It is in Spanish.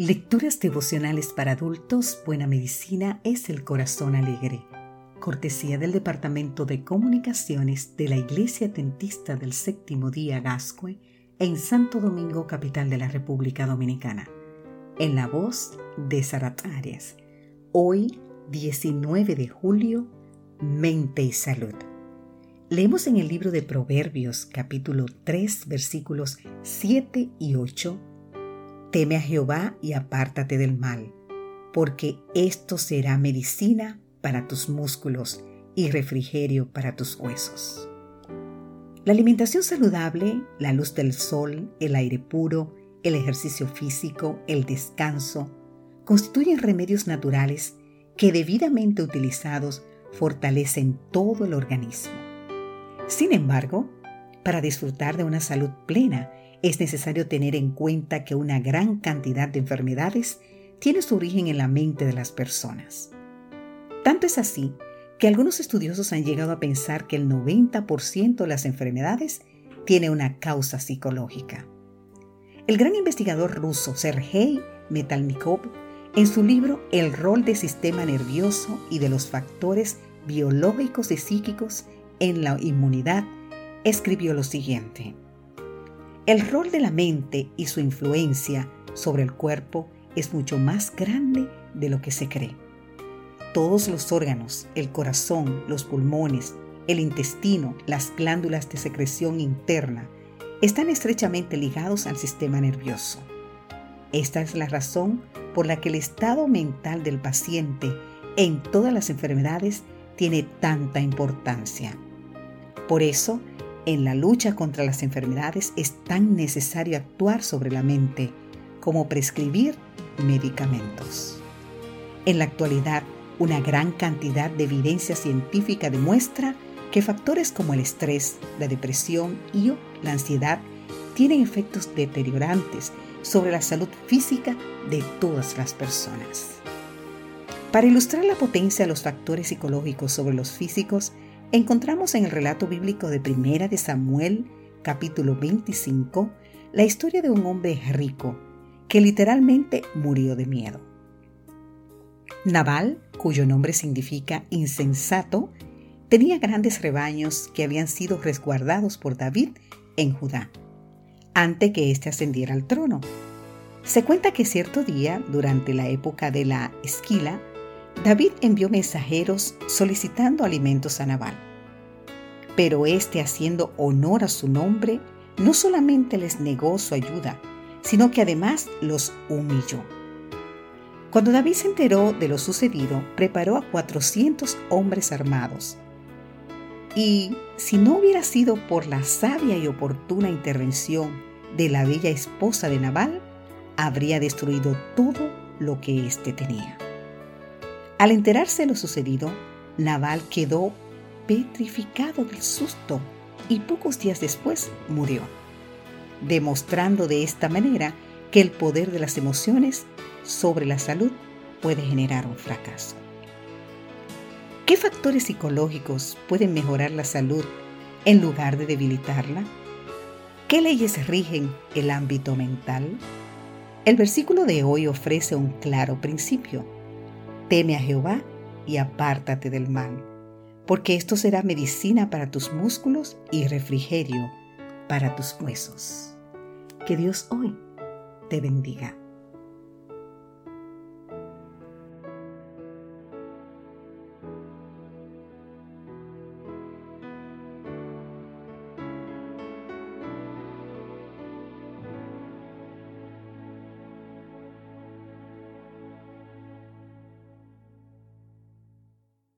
Lecturas devocionales para adultos, Buena Medicina es el Corazón Alegre. Cortesía del Departamento de Comunicaciones de la Iglesia Tentista del Séptimo Día Gascue en Santo Domingo, capital de la República Dominicana. En la voz de Sarat Arias. Hoy, 19 de julio, Mente y Salud. Leemos en el libro de Proverbios, capítulo 3, versículos 7 y 8 Teme a Jehová y apártate del mal, porque esto será medicina para tus músculos y refrigerio para tus huesos. La alimentación saludable, la luz del sol, el aire puro, el ejercicio físico, el descanso, constituyen remedios naturales que debidamente utilizados fortalecen todo el organismo. Sin embargo, para disfrutar de una salud plena es necesario tener en cuenta que una gran cantidad de enfermedades tiene su origen en la mente de las personas. Tanto es así que algunos estudiosos han llegado a pensar que el 90% de las enfermedades tiene una causa psicológica. El gran investigador ruso Sergei Metalnikov, en su libro El rol del sistema nervioso y de los factores biológicos y psíquicos en la inmunidad, escribió lo siguiente. El rol de la mente y su influencia sobre el cuerpo es mucho más grande de lo que se cree. Todos los órganos, el corazón, los pulmones, el intestino, las glándulas de secreción interna, están estrechamente ligados al sistema nervioso. Esta es la razón por la que el estado mental del paciente en todas las enfermedades tiene tanta importancia. Por eso, en la lucha contra las enfermedades es tan necesario actuar sobre la mente como prescribir medicamentos. En la actualidad, una gran cantidad de evidencia científica demuestra que factores como el estrés, la depresión y la ansiedad tienen efectos deteriorantes sobre la salud física de todas las personas. Para ilustrar la potencia de los factores psicológicos sobre los físicos, encontramos en el relato bíblico de Primera de Samuel, capítulo 25, la historia de un hombre rico que literalmente murió de miedo. Nabal, cuyo nombre significa insensato, tenía grandes rebaños que habían sido resguardados por David en Judá, antes que éste ascendiera al trono. Se cuenta que cierto día, durante la época de la esquila, David envió mensajeros solicitando alimentos a Nabal. Pero éste, haciendo honor a su nombre, no solamente les negó su ayuda, sino que además los humilló. Cuando David se enteró de lo sucedido, preparó a 400 hombres armados. Y si no hubiera sido por la sabia y oportuna intervención de la bella esposa de Nabal, habría destruido todo lo que éste tenía. Al enterarse de lo sucedido, Naval quedó petrificado del susto y pocos días después murió, demostrando de esta manera que el poder de las emociones sobre la salud puede generar un fracaso. ¿Qué factores psicológicos pueden mejorar la salud en lugar de debilitarla? ¿Qué leyes rigen el ámbito mental? El versículo de hoy ofrece un claro principio Teme a Jehová y apártate del mal, porque esto será medicina para tus músculos y refrigerio para tus huesos. Que Dios hoy te bendiga.